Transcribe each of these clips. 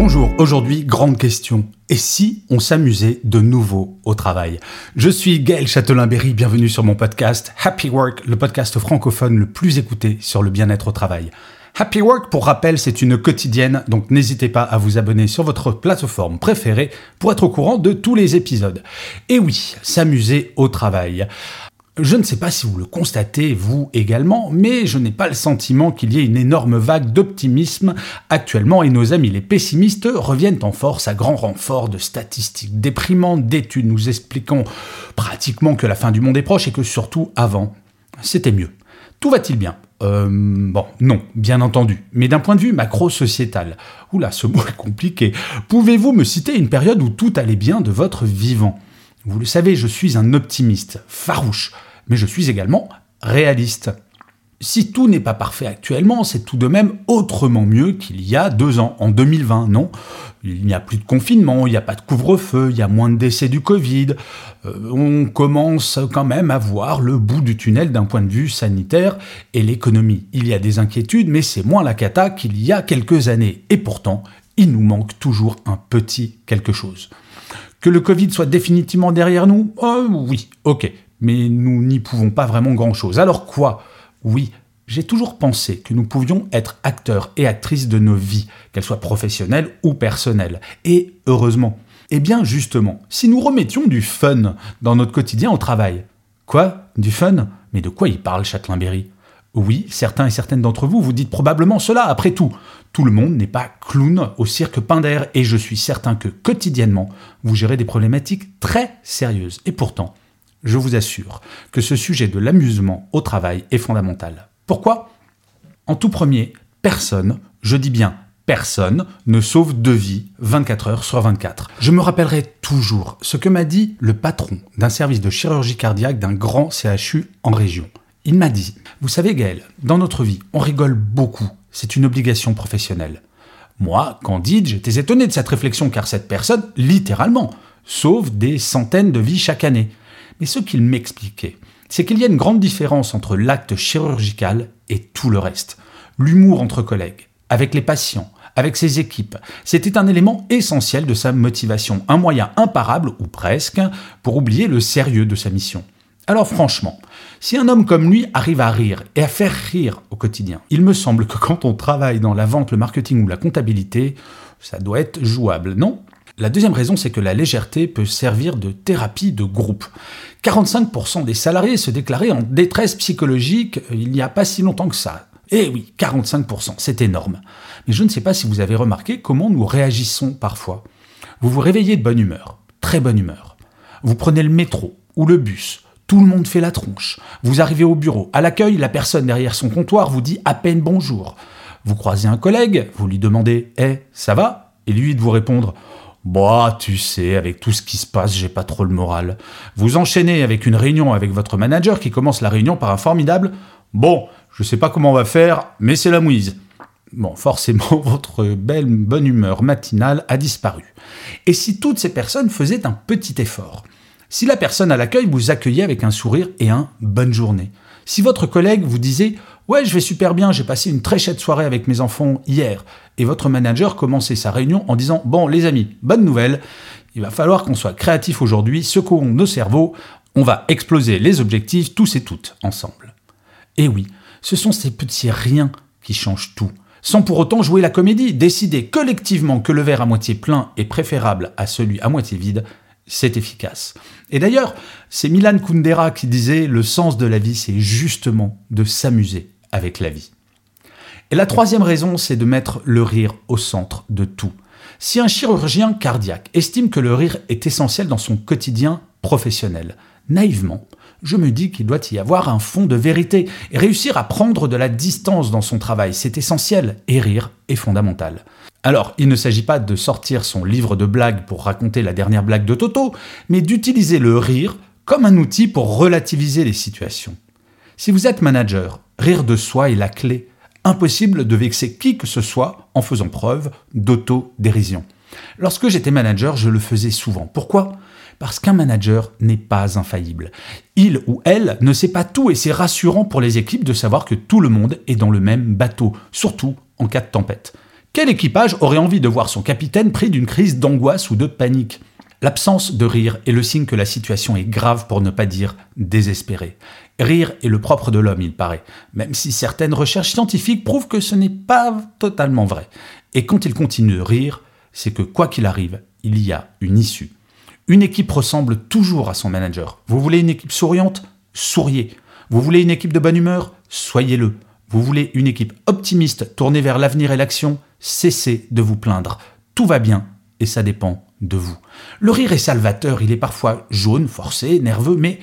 Bonjour, aujourd'hui, grande question. Et si on s'amusait de nouveau au travail? Je suis Gaël Châtelain-Berry, bienvenue sur mon podcast Happy Work, le podcast francophone le plus écouté sur le bien-être au travail. Happy Work, pour rappel, c'est une quotidienne, donc n'hésitez pas à vous abonner sur votre plateforme préférée pour être au courant de tous les épisodes. Et oui, s'amuser au travail. Je ne sais pas si vous le constatez, vous également, mais je n'ai pas le sentiment qu'il y ait une énorme vague d'optimisme actuellement et nos amis les pessimistes reviennent en force à grand renfort de statistiques déprimantes, d'études nous expliquant pratiquement que la fin du monde est proche et que surtout avant, c'était mieux. Tout va-t-il bien? Euh, bon, non, bien entendu. Mais d'un point de vue macro-sociétal, oula, ce mot est compliqué. Pouvez-vous me citer une période où tout allait bien de votre vivant? Vous le savez, je suis un optimiste, farouche, mais je suis également réaliste. Si tout n'est pas parfait actuellement, c'est tout de même autrement mieux qu'il y a deux ans, en 2020, non? Il n'y a plus de confinement, il n'y a pas de couvre-feu, il y a moins de décès du Covid. Euh, on commence quand même à voir le bout du tunnel d'un point de vue sanitaire et l'économie. Il y a des inquiétudes, mais c'est moins la cata qu'il y a quelques années. Et pourtant, il nous manque toujours un petit quelque chose. Que le Covid soit définitivement derrière nous? Oh oui, ok. Mais nous n'y pouvons pas vraiment grand-chose. Alors quoi? Oui, j'ai toujours pensé que nous pouvions être acteurs et actrices de nos vies, qu'elles soient professionnelles ou personnelles. Et heureusement. Eh bien justement, si nous remettions du fun dans notre quotidien au travail. Quoi? Du fun? Mais de quoi il parle Châtelain-Berry? Oui, certains et certaines d'entre vous vous dites probablement cela, après tout. Tout le monde n'est pas clown au cirque Pinder et je suis certain que quotidiennement, vous gérez des problématiques très sérieuses. Et pourtant, je vous assure que ce sujet de l'amusement au travail est fondamental. Pourquoi? En tout premier, personne, je dis bien personne, ne sauve deux vies 24 heures sur 24. Je me rappellerai toujours ce que m'a dit le patron d'un service de chirurgie cardiaque d'un grand CHU en région. Il m'a dit, vous savez Gaël, dans notre vie, on rigole beaucoup, c'est une obligation professionnelle. Moi, Candide, j'étais étonné de cette réflexion car cette personne, littéralement, sauve des centaines de vies chaque année. Mais ce qu'il m'expliquait, c'est qu'il y a une grande différence entre l'acte chirurgical et tout le reste. L'humour entre collègues, avec les patients, avec ses équipes, c'était un élément essentiel de sa motivation, un moyen imparable, ou presque, pour oublier le sérieux de sa mission. Alors franchement, si un homme comme lui arrive à rire et à faire rire au quotidien, il me semble que quand on travaille dans la vente, le marketing ou la comptabilité, ça doit être jouable, non? La deuxième raison, c'est que la légèreté peut servir de thérapie de groupe. 45% des salariés se déclaraient en détresse psychologique euh, il n'y a pas si longtemps que ça. Eh oui, 45%, c'est énorme. Mais je ne sais pas si vous avez remarqué comment nous réagissons parfois. Vous vous réveillez de bonne humeur, très bonne humeur. Vous prenez le métro ou le bus, tout le monde fait la tronche. Vous arrivez au bureau, à l'accueil, la personne derrière son comptoir vous dit à peine bonjour. Vous croisez un collègue, vous lui demandez Eh, ça va? Et lui de vous répondre bah, tu sais, avec tout ce qui se passe, j'ai pas trop le moral. Vous enchaînez avec une réunion avec votre manager qui commence la réunion par un formidable Bon, je sais pas comment on va faire, mais c'est la mouise. Bon, forcément, votre belle bonne humeur matinale a disparu. Et si toutes ces personnes faisaient un petit effort? Si la personne à l'accueil vous accueillait avec un sourire et un bonne journée Si votre collègue vous disait Ouais, je vais super bien, j'ai passé une très chouette soirée avec mes enfants hier. Et votre manager commençait sa réunion en disant Bon, les amis, bonne nouvelle, il va falloir qu'on soit créatif aujourd'hui, secouons nos cerveaux, on va exploser les objectifs tous et toutes ensemble. Et oui, ce sont ces petits riens qui changent tout. Sans pour autant jouer la comédie, décider collectivement que le verre à moitié plein est préférable à celui à moitié vide, c'est efficace. Et d'ailleurs, c'est Milan Kundera qui disait le sens de la vie, c'est justement de s'amuser avec la vie. Et la troisième raison, c'est de mettre le rire au centre de tout. Si un chirurgien cardiaque estime que le rire est essentiel dans son quotidien professionnel, naïvement, je me dis qu'il doit y avoir un fond de vérité réussir à prendre de la distance dans son travail, c'est essentiel et rire est fondamental. Alors, il ne s'agit pas de sortir son livre de blagues pour raconter la dernière blague de Toto, mais d'utiliser le rire comme un outil pour relativiser les situations. Si vous êtes manager, rire de soi est la clé. Impossible de vexer qui que ce soit en faisant preuve d'auto-dérision. Lorsque j'étais manager, je le faisais souvent. Pourquoi? Parce qu'un manager n'est pas infaillible. Il ou elle ne sait pas tout et c'est rassurant pour les équipes de savoir que tout le monde est dans le même bateau, surtout en cas de tempête. Quel équipage aurait envie de voir son capitaine pris d'une crise d'angoisse ou de panique? L'absence de rire est le signe que la situation est grave pour ne pas dire désespérée. Rire est le propre de l'homme, il paraît, même si certaines recherches scientifiques prouvent que ce n'est pas totalement vrai. Et quand il continue de rire, c'est que quoi qu'il arrive, il y a une issue. Une équipe ressemble toujours à son manager. Vous voulez une équipe souriante? Souriez. Vous voulez une équipe de bonne humeur? Soyez-le. Vous voulez une équipe optimiste tournée vers l'avenir et l'action? Cessez de vous plaindre. Tout va bien et ça dépend de vous. Le rire est salvateur, il est parfois jaune, forcé, nerveux, mais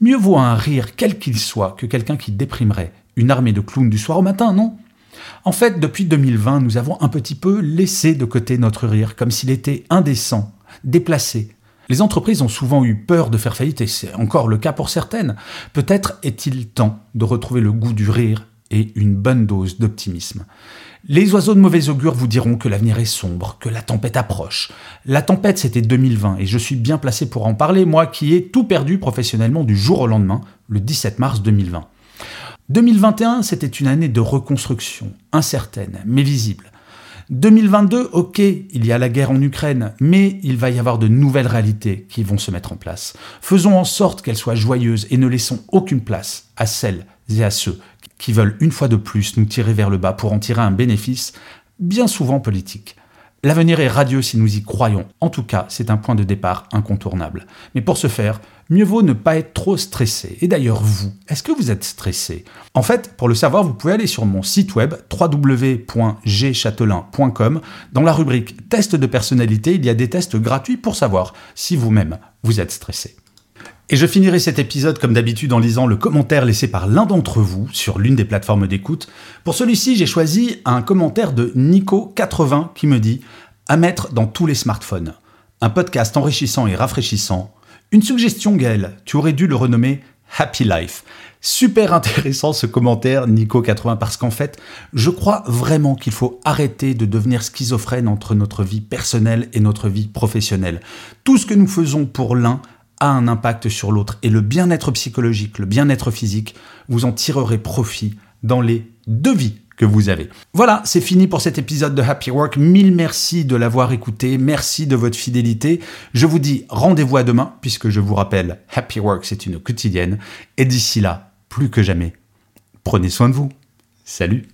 mieux vaut un rire quel qu'il soit que quelqu'un qui déprimerait une armée de clowns du soir au matin, non? En fait, depuis 2020, nous avons un petit peu laissé de côté notre rire, comme s'il était indécent, déplacé. Les entreprises ont souvent eu peur de faire faillite, et c'est encore le cas pour certaines. Peut-être est-il temps de retrouver le goût du rire et une bonne dose d'optimisme. Les oiseaux de mauvais augure vous diront que l'avenir est sombre, que la tempête approche. La tempête, c'était 2020, et je suis bien placé pour en parler, moi qui ai tout perdu professionnellement du jour au lendemain, le 17 mars 2020. 2021, c'était une année de reconstruction, incertaine, mais visible. 2022, ok, il y a la guerre en Ukraine, mais il va y avoir de nouvelles réalités qui vont se mettre en place. Faisons en sorte qu'elles soient joyeuses et ne laissons aucune place à celles et à ceux qui veulent une fois de plus nous tirer vers le bas pour en tirer un bénéfice, bien souvent politique. L'avenir est radieux si nous y croyons. En tout cas, c'est un point de départ incontournable. Mais pour ce faire, mieux vaut ne pas être trop stressé. Et d'ailleurs, vous, est-ce que vous êtes stressé? En fait, pour le savoir, vous pouvez aller sur mon site web www.gchatelain.com. Dans la rubrique Test de personnalité, il y a des tests gratuits pour savoir si vous-même vous êtes stressé. Et je finirai cet épisode comme d'habitude en lisant le commentaire laissé par l'un d'entre vous sur l'une des plateformes d'écoute. Pour celui-ci, j'ai choisi un commentaire de Nico80 qui me dit à mettre dans tous les smartphones. Un podcast enrichissant et rafraîchissant. Une suggestion, Gaël, tu aurais dû le renommer Happy Life. Super intéressant ce commentaire, Nico80, parce qu'en fait, je crois vraiment qu'il faut arrêter de devenir schizophrène entre notre vie personnelle et notre vie professionnelle. Tout ce que nous faisons pour l'un a un impact sur l'autre. Et le bien-être psychologique, le bien-être physique, vous en tirerez profit dans les deux vies vous avez. Voilà, c'est fini pour cet épisode de Happy Work. Mille merci de l'avoir écouté. Merci de votre fidélité. Je vous dis rendez-vous à demain, puisque je vous rappelle, Happy Work, c'est une quotidienne. Et d'ici là, plus que jamais, prenez soin de vous. Salut